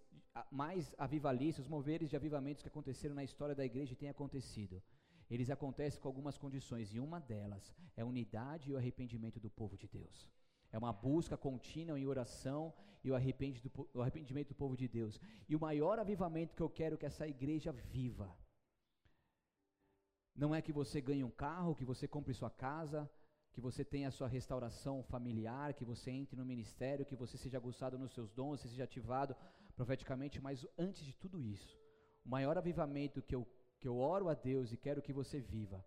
mais avivalistas, os moveres de avivamentos que aconteceram na história da igreja têm acontecido eles acontecem com algumas condições, e uma delas é a unidade e o arrependimento do povo de Deus. É uma busca contínua em oração e o arrependimento do povo de Deus. E o maior avivamento que eu quero que essa igreja viva não é que você ganhe um carro, que você compre sua casa, que você tenha sua restauração familiar, que você entre no ministério, que você seja aguçado nos seus dons, seja ativado profeticamente, mas antes de tudo isso, o maior avivamento que eu que eu oro a Deus e quero que você viva,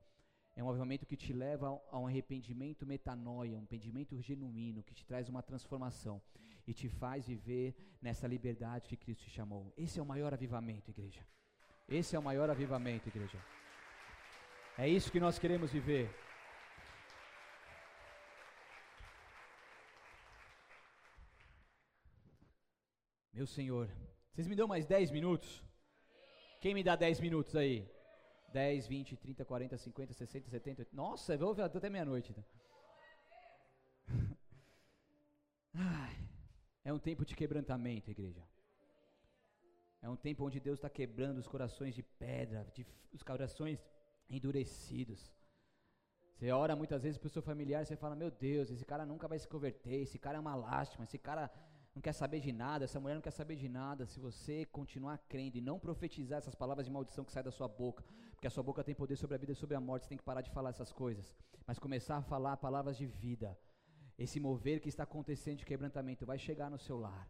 é um avivamento que te leva a um arrependimento metanoia, um arrependimento genuíno, que te traz uma transformação e te faz viver nessa liberdade que Cristo te chamou. Esse é o maior avivamento, igreja. Esse é o maior avivamento, igreja. É isso que nós queremos viver. Meu Senhor, vocês me dão mais 10 minutos? Quem me dá 10 minutos aí? 10, 20, 30, 40, 50, 60, 70, 80. Nossa, eu vou ver até meia-noite. Então. é um tempo de quebrantamento, igreja. É um tempo onde Deus está quebrando os corações de pedra, de, os corações endurecidos. Você ora muitas vezes para o seu familiar e você fala: Meu Deus, esse cara nunca vai se converter, esse cara é uma lástima, esse cara não quer saber de nada, essa mulher não quer saber de nada. Se você continuar crendo e não profetizar essas palavras de maldição que saem da sua boca, porque a sua boca tem poder sobre a vida e sobre a morte, você tem que parar de falar essas coisas, mas começar a falar palavras de vida. Esse mover que está acontecendo de quebrantamento vai chegar no seu lar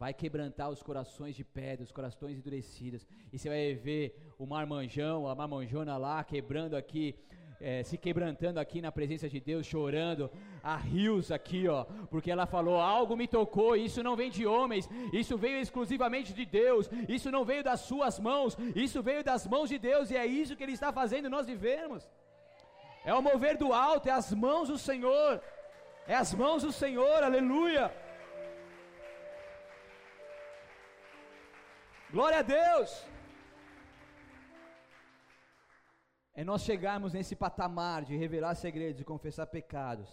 vai quebrantar os corações de pedra, os corações endurecidos, e você vai ver o marmanjão, a marmanjona lá, quebrando aqui é, se quebrantando aqui na presença de Deus, chorando, a rios aqui, ó, porque ela falou: algo me tocou, isso não vem de homens, isso veio exclusivamente de Deus, isso não veio das suas mãos, isso veio das mãos de Deus, e é isso que Ele está fazendo nós vivermos. É o mover do alto, é as mãos do Senhor, é as mãos do Senhor, aleluia. Glória a Deus. é nós chegarmos nesse patamar de revelar segredos e confessar pecados,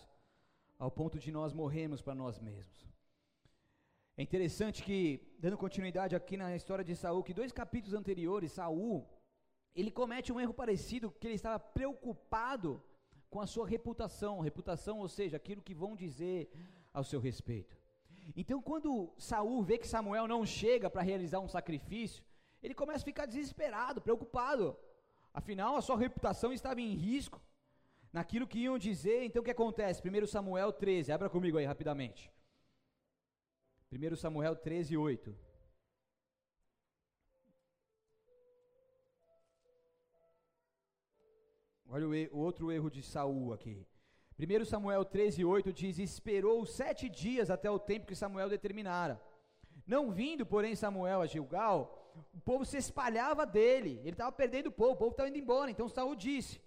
ao ponto de nós morrermos para nós mesmos. É interessante que, dando continuidade aqui na história de Saul, que dois capítulos anteriores, Saul, ele comete um erro parecido, que ele estava preocupado com a sua reputação, reputação, ou seja, aquilo que vão dizer ao seu respeito. Então, quando Saul vê que Samuel não chega para realizar um sacrifício, ele começa a ficar desesperado, preocupado. Afinal, a sua reputação estava em risco naquilo que iam dizer. Então o que acontece? 1 Samuel 13, abra comigo aí rapidamente. 1 Samuel 13, 8. Olha o, o outro erro de Saul aqui. 1 Samuel 13, 8 diz: Esperou sete dias até o tempo que Samuel determinara. Não vindo, porém, Samuel a Gilgal, o povo se espalhava dele, ele estava perdendo o povo, o povo estava indo embora. Então Saul disse: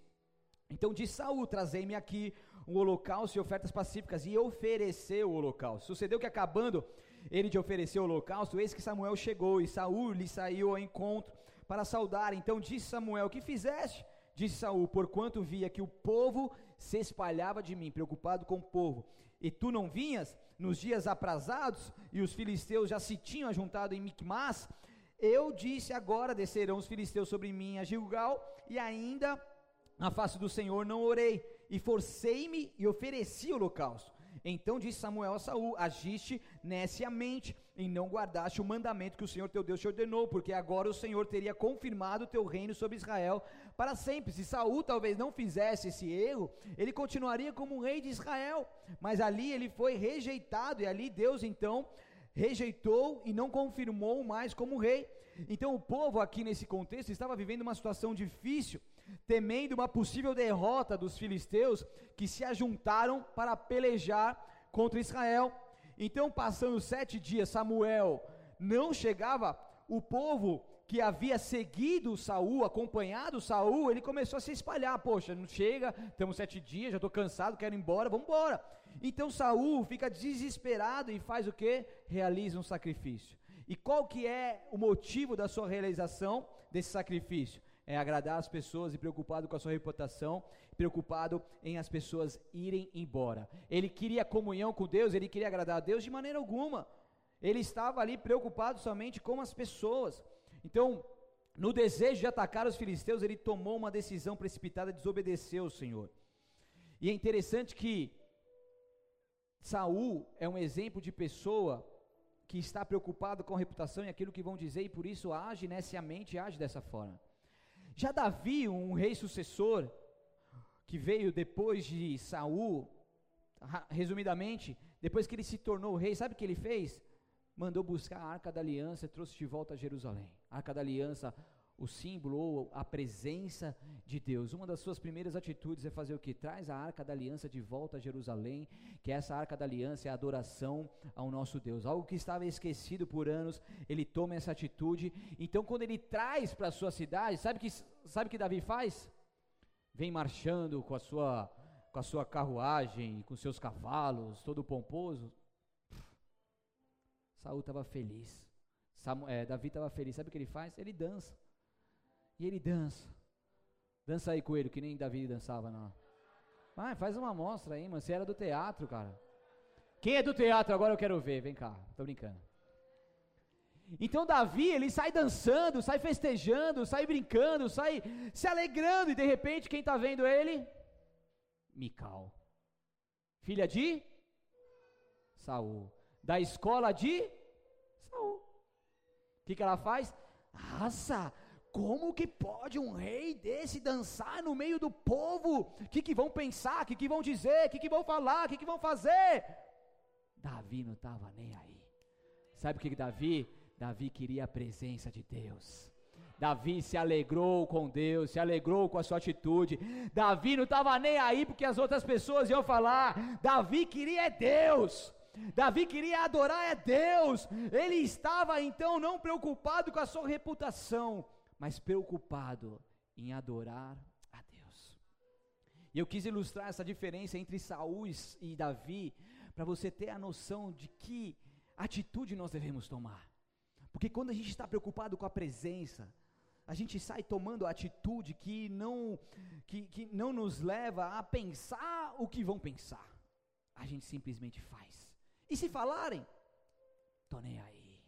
Então disse Saul: Trazei-me aqui um holocausto e ofertas pacíficas, e ofereceu o holocausto. Sucedeu que acabando ele de oferecer o holocausto, eis que Samuel chegou, e Saul lhe saiu ao encontro para saudar. Então disse Samuel: Que fizeste? Disse Saul: Porquanto via que o povo se espalhava de mim, preocupado com o povo, e tu não vinhas nos dias aprazados, e os filisteus já se tinham ajuntado em Micmas, eu disse agora descerão os filisteus sobre mim a Gilgal, e ainda na face do Senhor não orei, e forcei-me e ofereci o holocausto. Então disse Samuel a Saul: Agiste neciamente em não guardaste o mandamento que o Senhor teu Deus te ordenou, porque agora o Senhor teria confirmado o teu reino sobre Israel para sempre. Se Saul talvez não fizesse esse erro, ele continuaria como rei de Israel. Mas ali ele foi rejeitado, e ali Deus então rejeitou e não confirmou mais como rei. Então o povo aqui nesse contexto estava vivendo uma situação difícil, temendo uma possível derrota dos filisteus que se ajuntaram para pelejar contra Israel. Então, passando sete dias, Samuel não chegava, o povo que havia seguido Saul, acompanhado Saul, ele começou a se espalhar. Poxa, não chega, estamos sete dias, já estou cansado, quero ir embora, vamos embora. Então Saul fica desesperado e faz o que? Realiza um sacrifício. E qual que é o motivo da sua realização desse sacrifício? É agradar as pessoas e preocupado com a sua reputação, preocupado em as pessoas irem embora. Ele queria comunhão com Deus, ele queria agradar a Deus de maneira alguma. Ele estava ali preocupado somente com as pessoas. Então, no desejo de atacar os filisteus, ele tomou uma decisão precipitada, desobedeceu o Senhor. E é interessante que Saul é um exemplo de pessoa que está preocupado com a reputação e aquilo que vão dizer e por isso age neciamente, age dessa forma. Já Davi, um rei sucessor que veio depois de Saul, resumidamente, depois que ele se tornou rei, sabe o que ele fez? Mandou buscar a Arca da Aliança e trouxe de volta a Jerusalém. A Arca da Aliança o símbolo ou a presença de Deus. Uma das suas primeiras atitudes é fazer o que? Traz a arca da aliança de volta a Jerusalém, que essa arca da aliança é a adoração ao nosso Deus. Algo que estava esquecido por anos, ele toma essa atitude. Então, quando ele traz para a sua cidade, sabe que sabe que Davi faz? Vem marchando com a sua com a sua carruagem, com seus cavalos, todo pomposo. Saul estava feliz. É, Davi estava feliz. Sabe o que ele faz? Ele dança. E ele dança. Dança aí, coelho, que nem Davi dançava, não. Vai, faz uma amostra aí, mano. Você era do teatro, cara. Quem é do teatro agora eu quero ver. Vem cá, tô brincando. Então Davi, ele sai dançando, sai festejando, sai brincando, sai se alegrando, e de repente quem está vendo ele? Mical. Filha de Saul. Da escola de Saul. O que, que ela faz? Nossa, como que pode um rei desse dançar no meio do povo? O que, que vão pensar? O que, que vão dizer? O que, que vão falar? O que, que vão fazer? Davi não estava nem aí. Sabe o que, que Davi? Davi queria a presença de Deus. Davi se alegrou com Deus, se alegrou com a sua atitude. Davi não estava nem aí porque as outras pessoas iam falar. Davi queria é Deus. Davi queria adorar é Deus. Ele estava então não preocupado com a sua reputação, mas preocupado em adorar a Deus. E eu quis ilustrar essa diferença entre Saul e Davi, para você ter a noção de que atitude nós devemos tomar. Porque quando a gente está preocupado com a presença, a gente sai tomando atitude que não, que, que não nos leva a pensar o que vão pensar. A gente simplesmente faz. E se falarem, tô nem aí.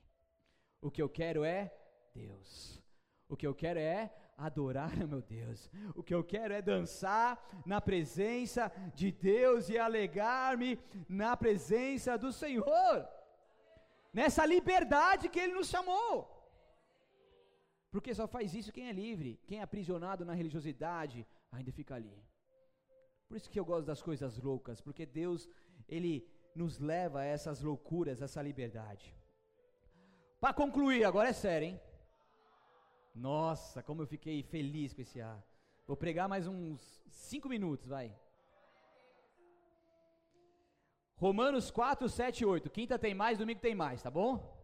O que eu quero é Deus. O que eu quero é adorar meu Deus. O que eu quero é dançar na presença de Deus e alegar-me na presença do Senhor. Nessa liberdade que Ele nos chamou. Porque só faz isso quem é livre. Quem é aprisionado na religiosidade ainda fica ali. Por isso que eu gosto das coisas loucas, porque Deus, Ele nos leva a essas loucuras, essa liberdade. Para concluir, agora é sério, hein? Nossa, como eu fiquei feliz com esse ar. Vou pregar mais uns cinco minutos, vai. Romanos 4, 7 e 8. Quinta tem mais, domingo tem mais, tá bom?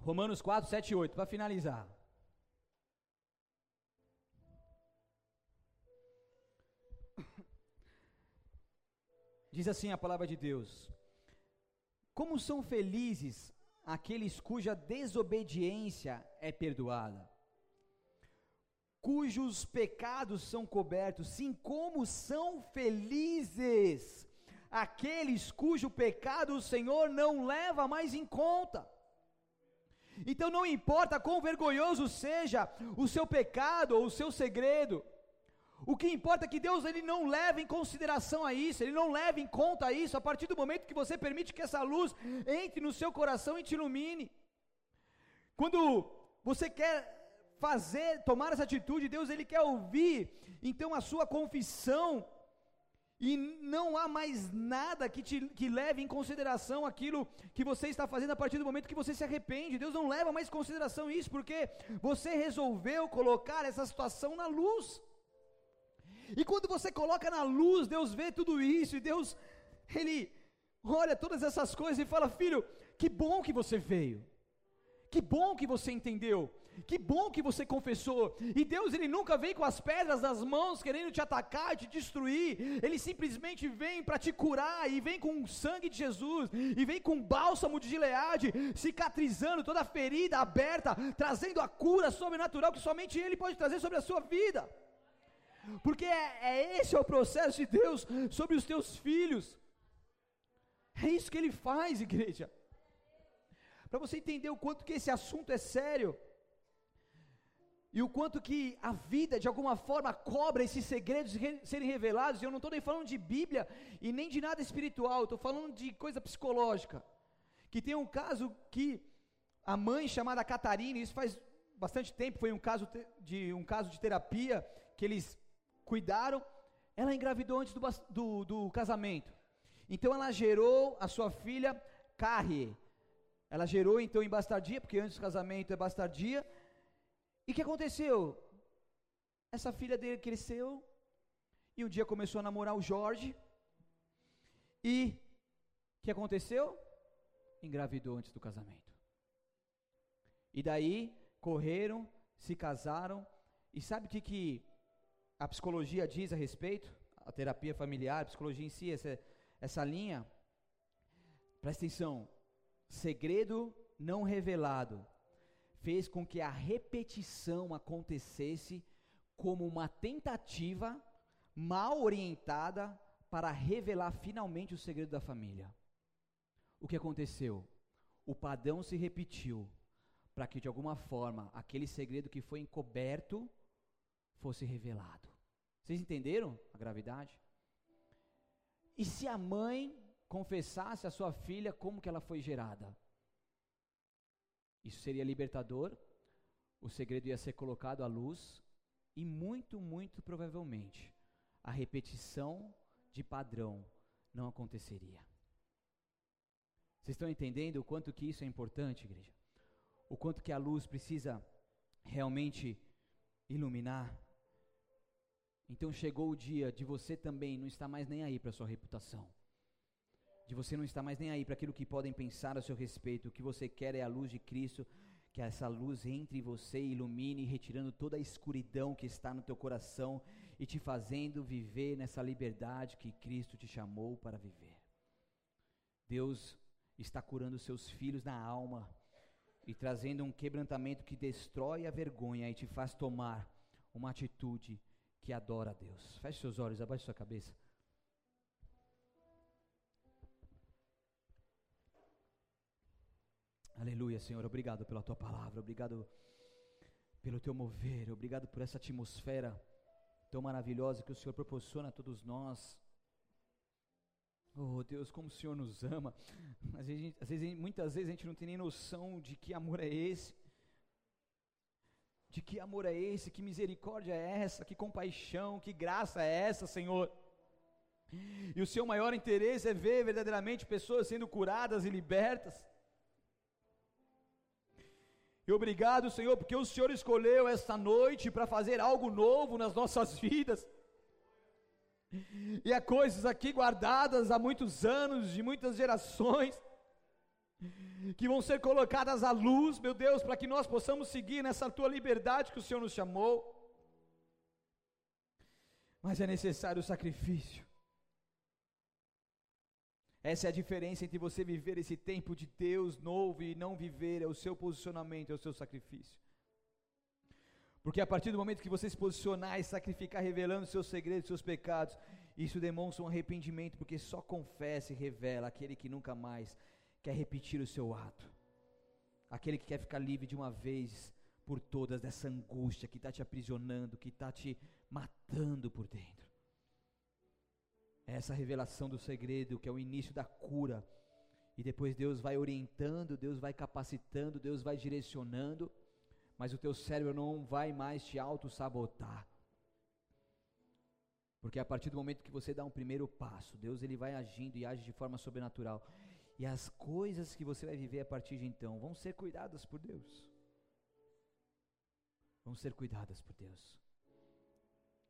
Romanos 4, 7 e 8, para finalizar. Diz assim a palavra de Deus: Como são felizes aqueles cuja desobediência é perdoada, cujos pecados são cobertos, sim, como são felizes aqueles cujo pecado o Senhor não leva mais em conta. Então não importa quão vergonhoso seja o seu pecado ou o seu segredo, o que importa é que Deus ele não leva em consideração a isso, ele não leva em conta isso a partir do momento que você permite que essa luz entre no seu coração e te ilumine. Quando você quer fazer, tomar essa atitude, Deus ele quer ouvir então a sua confissão e não há mais nada que te que leve em consideração aquilo que você está fazendo a partir do momento que você se arrepende. Deus não leva mais em consideração isso porque você resolveu colocar essa situação na luz. E quando você coloca na luz, Deus vê tudo isso, e Deus, Ele olha todas essas coisas e fala: Filho, que bom que você veio, que bom que você entendeu, que bom que você confessou. E Deus, Ele nunca vem com as pedras nas mãos querendo te atacar, te destruir. Ele simplesmente vem para te curar, e vem com o sangue de Jesus, e vem com bálsamo de Gileade, cicatrizando toda ferida aberta, trazendo a cura sobrenatural que somente Ele pode trazer sobre a sua vida porque é, é esse é o processo de Deus sobre os teus filhos. É isso que Ele faz, igreja. Para você entender o quanto que esse assunto é sério e o quanto que a vida de alguma forma cobra esses segredos serem revelados. E eu não estou nem falando de Bíblia e nem de nada espiritual. Estou falando de coisa psicológica. Que tem um caso que a mãe chamada Catarina, isso faz bastante tempo, foi um caso de um caso de terapia que eles cuidaram, ela engravidou antes do, do, do casamento. Então ela gerou a sua filha Carrie. Ela gerou então em bastardia, porque antes do casamento é bastardia. E o que aconteceu? Essa filha dele cresceu e um dia começou a namorar o Jorge. E o que aconteceu? Engravidou antes do casamento. E daí correram, se casaram. E sabe o que, que a psicologia diz a respeito, a terapia familiar, a psicologia em si, essa, essa linha, presta atenção, segredo não revelado fez com que a repetição acontecesse como uma tentativa mal orientada para revelar finalmente o segredo da família. O que aconteceu? O padrão se repetiu para que de alguma forma aquele segredo que foi encoberto fosse revelado. Vocês entenderam a gravidade? E se a mãe confessasse a sua filha como que ela foi gerada? Isso seria libertador, o segredo ia ser colocado à luz e muito, muito provavelmente a repetição de padrão não aconteceria. Vocês estão entendendo o quanto que isso é importante, igreja? O quanto que a luz precisa realmente iluminar? Então chegou o dia de você também não estar mais nem aí para sua reputação. De você não estar mais nem aí para aquilo que podem pensar a seu respeito. O que você quer é a luz de Cristo, que essa luz entre você e ilumine, retirando toda a escuridão que está no teu coração e te fazendo viver nessa liberdade que Cristo te chamou para viver. Deus está curando seus filhos na alma e trazendo um quebrantamento que destrói a vergonha e te faz tomar uma atitude que adora a Deus. Feche seus olhos, abaixe sua cabeça. Aleluia, Senhor. Obrigado pela tua palavra. Obrigado pelo teu mover. Obrigado por essa atmosfera tão maravilhosa que o Senhor proporciona a todos nós. Oh Deus, como o Senhor nos ama. Às vezes, às vezes, muitas vezes a gente não tem nem noção de que amor é esse. De que amor é esse, que misericórdia é essa, que compaixão, que graça é essa, Senhor. E o seu maior interesse é ver verdadeiramente pessoas sendo curadas e libertas. E obrigado, Senhor, porque o Senhor escolheu esta noite para fazer algo novo nas nossas vidas. E há coisas aqui guardadas há muitos anos, de muitas gerações que vão ser colocadas à luz, meu Deus, para que nós possamos seguir nessa tua liberdade que o Senhor nos chamou. Mas é necessário o sacrifício. Essa é a diferença entre você viver esse tempo de Deus novo e não viver, é o seu posicionamento, é o seu sacrifício. Porque a partir do momento que você se posicionar e sacrificar, revelando seus segredos, seus pecados, isso demonstra um arrependimento, porque só confessa e revela aquele que nunca mais quer repetir o seu ato. Aquele que quer ficar livre de uma vez por todas dessa angústia que está te aprisionando, que está te matando por dentro. É essa revelação do segredo, que é o início da cura. E depois Deus vai orientando, Deus vai capacitando, Deus vai direcionando, mas o teu cérebro não vai mais te auto-sabotar. Porque a partir do momento que você dá um primeiro passo, Deus ele vai agindo e age de forma sobrenatural. E as coisas que você vai viver a partir de então vão ser cuidadas por Deus. Vão ser cuidadas por Deus.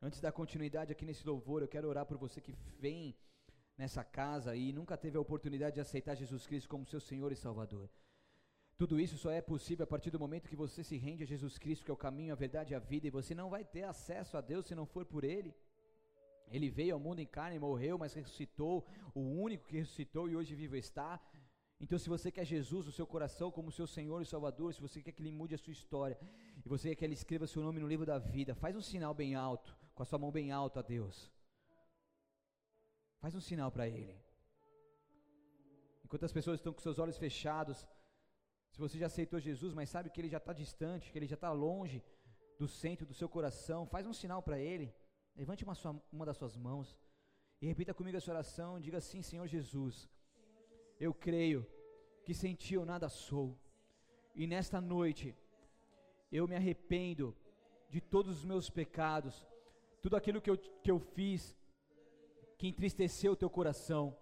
Antes da continuidade aqui nesse louvor, eu quero orar por você que vem nessa casa e nunca teve a oportunidade de aceitar Jesus Cristo como seu Senhor e Salvador. Tudo isso só é possível a partir do momento que você se rende a Jesus Cristo, que é o caminho, a verdade e a vida, e você não vai ter acesso a Deus se não for por Ele. Ele veio ao mundo em carne, morreu, mas ressuscitou, o único que ressuscitou e hoje vivo está. Então, se você quer Jesus no seu coração como seu Senhor e Salvador, se você quer que Ele mude a sua história, e você quer que Ele escreva seu nome no livro da vida, faz um sinal bem alto, com a sua mão bem alta a Deus. Faz um sinal para Ele. Enquanto as pessoas estão com seus olhos fechados, se você já aceitou Jesus, mas sabe que Ele já está distante, que Ele já está longe do centro do seu coração, faz um sinal para Ele. Levante uma, sua, uma das suas mãos e repita comigo essa oração. Diga assim: Senhor Jesus, eu creio que sem ti eu nada sou, e nesta noite eu me arrependo de todos os meus pecados, tudo aquilo que eu, que eu fiz que entristeceu o teu coração,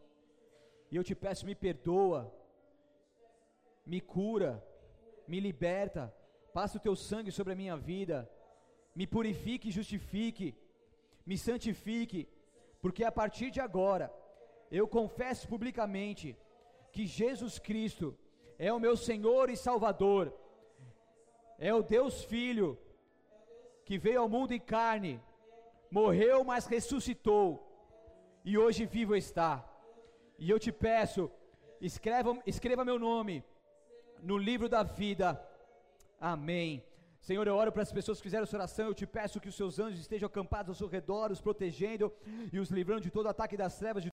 e eu te peço, me perdoa, me cura, me liberta, passa o teu sangue sobre a minha vida, me purifique e justifique me santifique, porque a partir de agora eu confesso publicamente que Jesus Cristo é o meu Senhor e Salvador, é o Deus Filho que veio ao mundo em carne, morreu, mas ressuscitou e hoje vivo está. E eu te peço, escreva, escreva meu nome no livro da vida. Amém. Senhor, eu oro para as pessoas que fizeram essa oração. Eu te peço que os seus anjos estejam acampados ao seu redor, os protegendo e os livrando de todo ataque das trevas, de